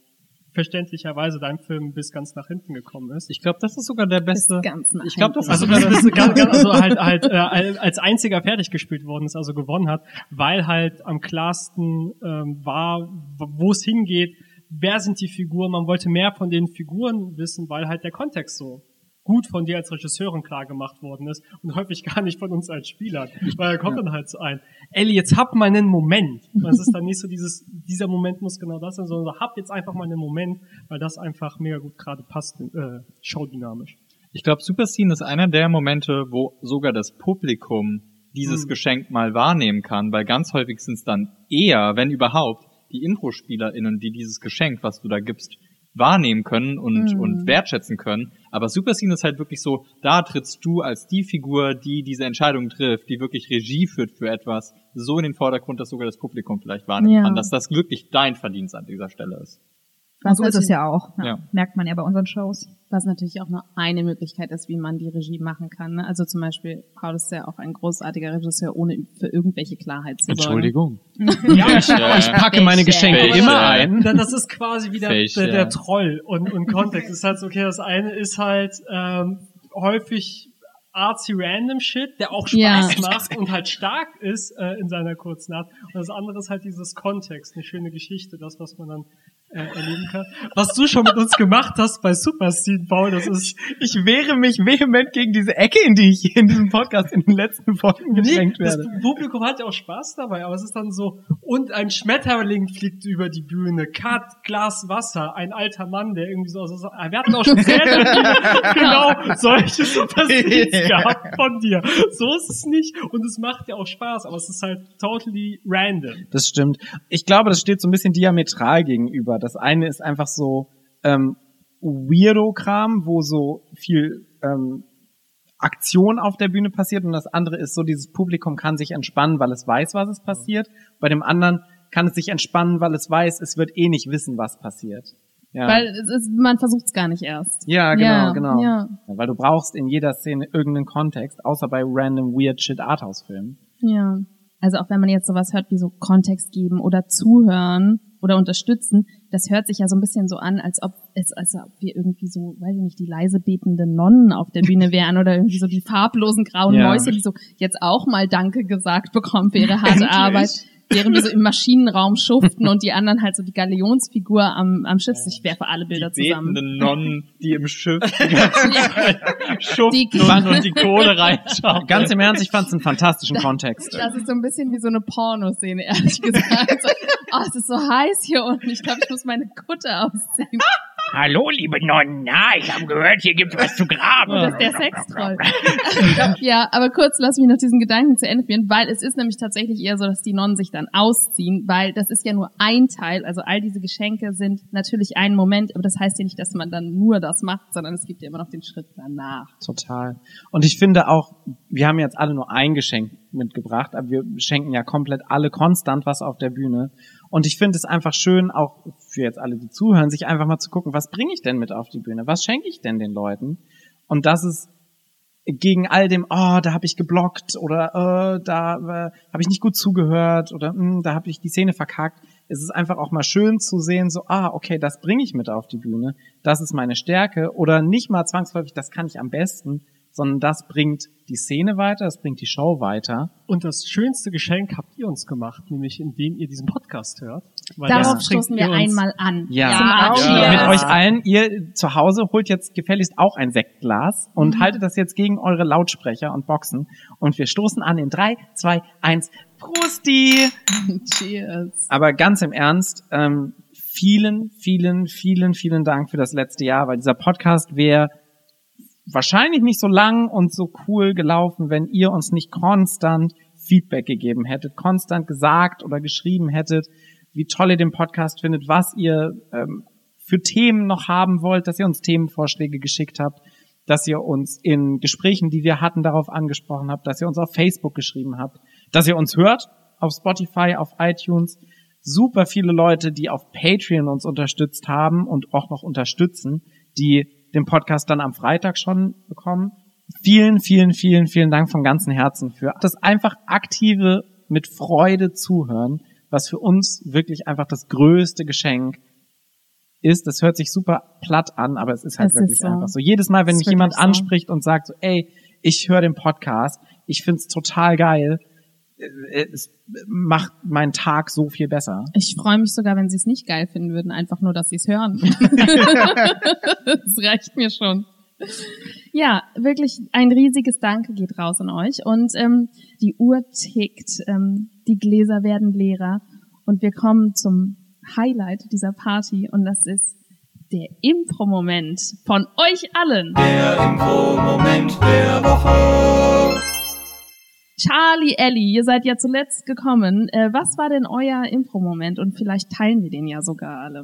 [SPEAKER 3] verständlicherweise dein Film bis ganz nach hinten gekommen ist.
[SPEAKER 4] Ich glaube, das ist sogar der beste.
[SPEAKER 2] ganz nach
[SPEAKER 4] ich glaube, das
[SPEAKER 3] Also,
[SPEAKER 4] ist sogar der
[SPEAKER 3] das, ganz, ganz, also halt, halt äh, als einziger fertig gespielt worden ist, also gewonnen hat, weil halt am klarsten ähm, war, wo es hingeht, wer sind die Figuren, man wollte mehr von den Figuren wissen, weil halt der Kontext so gut von dir als Regisseurin klar gemacht worden ist und häufig gar nicht von uns als Spielern. Weil da kommt dann halt so ein, Ellie, jetzt hab mal einen Moment. Es ist dann nicht so dieses, dieser Moment muss genau das sein, sondern so, hab jetzt einfach mal einen Moment, weil das einfach mega gut gerade passt, äh, showdynamisch.
[SPEAKER 4] Ich glaube, Super Scene ist einer der Momente, wo sogar das Publikum dieses
[SPEAKER 3] Mhm.
[SPEAKER 4] Geschenk mal wahrnehmen kann, weil ganz häufig sind es dann eher, wenn überhaupt, die Intro-SpielerInnen, die dieses Geschenk, was du da gibst, wahrnehmen können und,
[SPEAKER 2] Mhm.
[SPEAKER 4] und wertschätzen können. Aber Super Scene ist halt wirklich so, da trittst du als die Figur, die diese Entscheidung trifft, die wirklich Regie führt für etwas, so in den Vordergrund, dass sogar das Publikum vielleicht wahrnehmen
[SPEAKER 2] Ja.
[SPEAKER 4] kann, dass das wirklich dein Verdienst an dieser Stelle ist.
[SPEAKER 2] Was
[SPEAKER 6] so ist es ja auch. Ja.
[SPEAKER 4] Ja.
[SPEAKER 6] Merkt man ja bei unseren Shows.
[SPEAKER 2] Was natürlich auch nur eine Möglichkeit ist, wie man die Regie machen kann. Ne? Also zum Beispiel, Paul ist ja auch ein großartiger Regisseur, ohne für irgendwelche Klarheit zu sorgen.
[SPEAKER 1] Entschuldigung.
[SPEAKER 3] Ja, ich,
[SPEAKER 1] Ich packe meine Geschenke
[SPEAKER 4] Welche?
[SPEAKER 1] immer ein.
[SPEAKER 3] Da- Das ist quasi wieder der,
[SPEAKER 4] Fähig,
[SPEAKER 3] der,
[SPEAKER 4] ja.
[SPEAKER 3] Troll und, und Kontext. ist halt so, okay, das eine ist halt ähm, häufig artsy random Shit, der auch Spaß
[SPEAKER 2] Ja.
[SPEAKER 3] macht und halt stark ist äh, in seiner kurzen Art. Und das andere ist halt dieses Kontext, eine schöne Geschichte, das, was man dann äh, erleben kann. Was du schon mit uns gemacht hast bei Super Scene, Paul, das ist
[SPEAKER 1] Ich wehre mich vehement gegen diese Ecke, in die ich hier in diesem Podcast in den letzten Folgen
[SPEAKER 3] Nee,
[SPEAKER 1] gedrängt
[SPEAKER 3] das
[SPEAKER 1] werde.
[SPEAKER 3] Publikum hat ja auch Spaß dabei, aber es ist dann so, und ein Schmetterling fliegt über die Bühne, Cut, Glas Wasser, ein alter Mann, der irgendwie so, so so- wir hatten auch schon sehr, genau solche Superscenes gehabt von dir. So ist es nicht und es macht ja auch Spaß, aber es ist halt totally random.
[SPEAKER 1] Das stimmt. Ich glaube, das steht so ein bisschen diametral gegenüber. Das eine ist einfach so ähm, Weirdo-Kram, wo so viel ähm, Aktion auf der Bühne passiert und das andere ist so, dieses Publikum kann sich entspannen, weil es weiß, was es passiert. Bei dem anderen kann es sich entspannen, weil es weiß, es wird eh nicht wissen, was passiert. Ja,
[SPEAKER 2] Weil es ist, man versucht es gar nicht erst.
[SPEAKER 1] ja genau,
[SPEAKER 2] Ja,
[SPEAKER 1] genau.
[SPEAKER 2] ja.
[SPEAKER 1] Ja, weil du brauchst in jeder Szene irgendeinen Kontext, außer bei random weird shit Arthouse-Filmen.
[SPEAKER 2] Ja. Also auch wenn man jetzt sowas hört wie so Kontext geben oder zuhören oder unterstützen, das hört sich ja so ein bisschen so an, als ob es, als ob wir irgendwie so, weiß ich nicht, die leise betenden Nonnen auf der Bühne wären oder irgendwie so die farblosen grauen
[SPEAKER 1] Ja.
[SPEAKER 2] Mäuse, die so jetzt auch mal Danke gesagt bekommen für ihre harte Arbeit. Während wir so im Maschinenraum schuften und die anderen halt so die Galionsfigur am, am Schiff. Ich werfe alle Bilder
[SPEAKER 4] die
[SPEAKER 2] zusammen.
[SPEAKER 4] betenden Nonnen, die im Schiff die schuften
[SPEAKER 2] Die-
[SPEAKER 4] und, die Kohle reinschauen.
[SPEAKER 1] Ganz im Ernst, ich fand es einen fantastischen Kontext.
[SPEAKER 2] Das ist so ein bisschen wie so eine Pornoszene, ehrlich gesagt. So, oh, es ist so heiß hier unten. Ich glaube, ich muss meine Kutte ausziehen.
[SPEAKER 5] Hallo, liebe Nonnen. Na, ich habe gehört, hier gibt's was zu graben.
[SPEAKER 2] Das ist der Sextroll. ja, aber kurz lass mich noch diesen Gedanken zu Ende führen, weil es ist nämlich tatsächlich eher so, dass die Nonnen sich dann ausziehen, weil das ist ja nur ein Teil, also all diese Geschenke sind natürlich ein Moment, aber das heißt ja nicht, dass man dann nur das macht, sondern es gibt ja immer noch den Schritt danach.
[SPEAKER 1] Total. Und ich finde auch, wir haben jetzt alle nur ein Geschenk mitgebracht, aber wir schenken ja komplett alle konstant was auf der Bühne. Und ich finde es einfach schön, auch für jetzt alle, die zuhören, sich einfach mal zu gucken, was bringe ich denn mit auf die Bühne? Was schenke ich denn den Leuten? Und das ist gegen all dem, oh, da habe ich geblockt oder äh, da äh, habe ich nicht gut zugehört oder hm, da habe ich die Szene verkackt. Es ist einfach auch mal schön zu sehen, so, ah, okay, das bringe ich mit auf die Bühne, das ist meine Stärke oder nicht mal zwangsläufig, das kann ich am besten, sondern das bringt die Szene weiter, das bringt die Show weiter.
[SPEAKER 3] Und das schönste Geschenk habt ihr uns gemacht, nämlich indem ihr diesen Podcast hört. Weil
[SPEAKER 2] Darauf stoßen wir einmal an.
[SPEAKER 1] Ja.
[SPEAKER 4] Ja.
[SPEAKER 1] mit euch allen. Ihr zu Hause holt jetzt gefälligst auch ein Sektglas und haltet das jetzt gegen eure Lautsprecher und Boxen. Und wir stoßen an in drei, zwei, eins. Prosti!
[SPEAKER 2] Cheers.
[SPEAKER 1] Aber ganz im Ernst, ähm, vielen, vielen, vielen, vielen Dank für das letzte Jahr, weil dieser Podcast wäre wahrscheinlich nicht so lang und so cool gelaufen, wenn ihr uns nicht konstant Feedback gegeben hättet, konstant gesagt oder geschrieben hättet, wie toll ihr den Podcast findet, was ihr ähm, für Themen noch haben wollt, dass ihr uns Themenvorschläge geschickt habt, dass ihr uns in Gesprächen, die wir hatten, darauf angesprochen habt, dass ihr uns auf Facebook geschrieben habt, dass ihr uns hört auf Spotify, auf iTunes. Super viele Leute, die auf Patreon uns unterstützt haben und auch noch unterstützen, die den Podcast dann am Freitag schon bekommen. Vielen, vielen, vielen, vielen Dank von ganzem Herzen für das einfach aktive, mit Freude zuhören, was für uns wirklich einfach das größte Geschenk ist. Das hört sich super platt an, aber es ist halt
[SPEAKER 2] Es ist
[SPEAKER 1] wirklich
[SPEAKER 2] so.
[SPEAKER 1] einfach so. Jedes Mal, wenn mich
[SPEAKER 2] ist
[SPEAKER 1] jemand
[SPEAKER 2] so.
[SPEAKER 1] anspricht und sagt so, ey, ich höre den Podcast, ich find's total geil, es macht meinen Tag so viel besser.
[SPEAKER 2] Ich freue mich sogar, wenn sie es nicht geil finden würden, einfach nur, dass sie es hören. das reicht mir schon. Ja, wirklich ein riesiges Danke geht raus an euch. Und ähm, die Uhr tickt, ähm, die Gläser werden leerer und wir kommen zum Highlight dieser Party und das ist der Impro-Moment von euch allen.
[SPEAKER 8] Der Info-Moment der Woche.
[SPEAKER 2] Charlie, Ellie, ihr seid ja zuletzt gekommen. Äh, was war denn euer Impro-Moment? Und vielleicht teilen wir den ja sogar alle.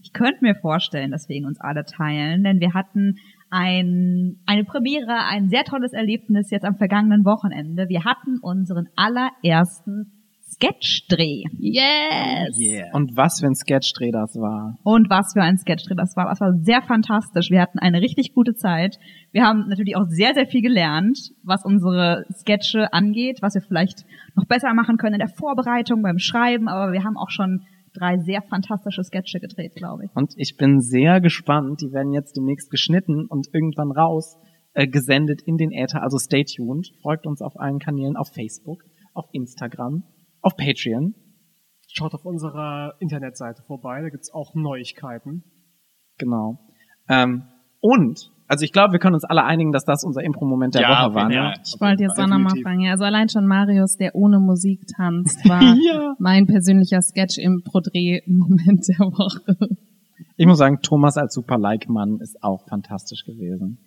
[SPEAKER 6] Ich könnte mir vorstellen, dass wir ihn uns alle teilen, denn wir hatten ein, eine Premiere, ein sehr tolles Erlebnis jetzt am vergangenen Wochenende. Wir hatten unseren allerersten Sketchdreh.
[SPEAKER 2] Yes!
[SPEAKER 1] Und was für ein Sketchdreh das war.
[SPEAKER 6] Und was für ein Sketchdreh das war. Das war sehr fantastisch. Wir hatten eine richtig gute Zeit. Wir haben natürlich auch sehr, sehr viel gelernt, was unsere Sketche angeht, was wir vielleicht noch besser machen können in der Vorbereitung, beim Schreiben. Aber wir haben auch schon drei sehr fantastische Sketche gedreht, glaube ich.
[SPEAKER 1] Und ich bin sehr gespannt. Die werden jetzt demnächst geschnitten und irgendwann raus äh, gesendet in den Äther. Also stay tuned. Folgt uns auf allen Kanälen, auf Facebook, auf Instagram, auf Patreon.
[SPEAKER 3] Schaut auf unserer Internetseite vorbei, da gibt's auch Neuigkeiten.
[SPEAKER 1] Genau. Ähm, und, also ich glaube, wir können uns alle einigen, dass das unser Impro-Moment der
[SPEAKER 7] Ja,
[SPEAKER 1] Woche war.
[SPEAKER 7] ja.
[SPEAKER 1] Ne?
[SPEAKER 2] Ich wollte jetzt auch nochmal fragen. Ja, also allein schon Marius, der ohne Musik tanzt, war
[SPEAKER 1] Ja.
[SPEAKER 2] mein persönlicher Sketch-Impro-Dreh-Moment der Woche.
[SPEAKER 1] Ich muss sagen, Thomas als Super-Like-Mann ist auch fantastisch gewesen.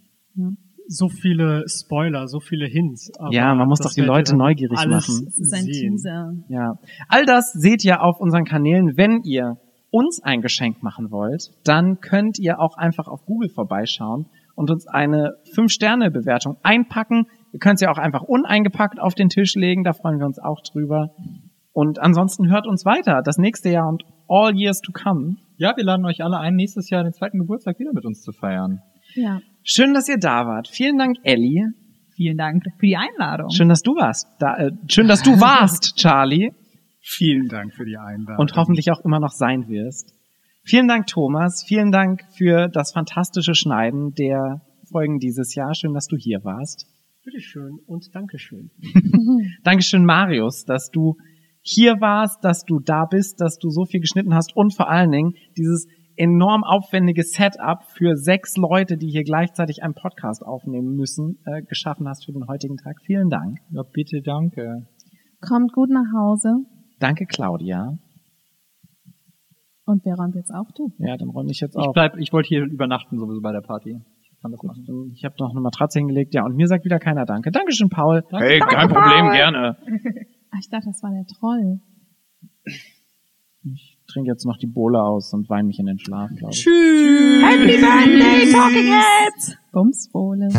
[SPEAKER 3] So viele Spoiler, so viele Hints. aber
[SPEAKER 1] Ja, man muss doch die Leute neugierig
[SPEAKER 3] alles
[SPEAKER 1] machen.
[SPEAKER 2] Das ist ein
[SPEAKER 3] sehen.
[SPEAKER 2] Teaser.
[SPEAKER 1] Ja. All das seht ihr auf unseren Kanälen. Wenn ihr uns ein Geschenk machen wollt, dann könnt ihr auch einfach auf Google vorbeischauen und uns eine 5-Sterne-Bewertung einpacken. Ihr könnt sie auch einfach uneingepackt auf den Tisch legen, da freuen wir uns auch drüber. Und ansonsten hört uns weiter, das nächste Jahr und all years to come.
[SPEAKER 4] Ja, wir laden euch alle ein, nächstes Jahr den zweiten Geburtstag wieder mit uns zu feiern.
[SPEAKER 2] Ja.
[SPEAKER 1] Schön, dass ihr da wart. Vielen Dank, Ellie.
[SPEAKER 6] Vielen Dank für die Einladung.
[SPEAKER 1] Schön, dass du warst. Da, äh, schön, dass du warst, Charlie.
[SPEAKER 7] Vielen Dank für die Einladung.
[SPEAKER 1] und hoffentlich auch immer noch sein wirst. Vielen Dank, Thomas. Vielen Dank für das fantastische Schneiden der Folgen dieses Jahr. Schön, dass du hier warst.
[SPEAKER 3] Bitteschön und Dankeschön.
[SPEAKER 1] Dankeschön, Marius, dass du hier warst, dass du da bist, dass du so viel geschnitten hast und vor allen Dingen dieses enorm aufwendige Setup für sechs Leute, die hier gleichzeitig einen Podcast aufnehmen müssen, äh, geschaffen hast für den heutigen Tag. Vielen Dank.
[SPEAKER 4] Ja, bitte, danke.
[SPEAKER 2] Kommt gut nach Hause.
[SPEAKER 1] Danke, Claudia.
[SPEAKER 2] Und wer räumt jetzt auf? Du.
[SPEAKER 1] Ja, dann räume ich jetzt
[SPEAKER 4] Ich
[SPEAKER 1] auf.
[SPEAKER 4] bleib, ich wollte hier übernachten sowieso bei der Party. Ich kann das machen.
[SPEAKER 1] Ich habe noch eine Matratze hingelegt, ja, und mir sagt wieder keiner Danke. Dankeschön, Paul.
[SPEAKER 5] Hey, kein Problem, gerne.
[SPEAKER 2] Ah, ich dachte, das war der Troll.
[SPEAKER 1] Ich trinke jetzt noch die Bohle aus und weine mich in den Schlaf, glaube ich.
[SPEAKER 6] Happy Birthday, Talking Heads!
[SPEAKER 2] Bumsbohle.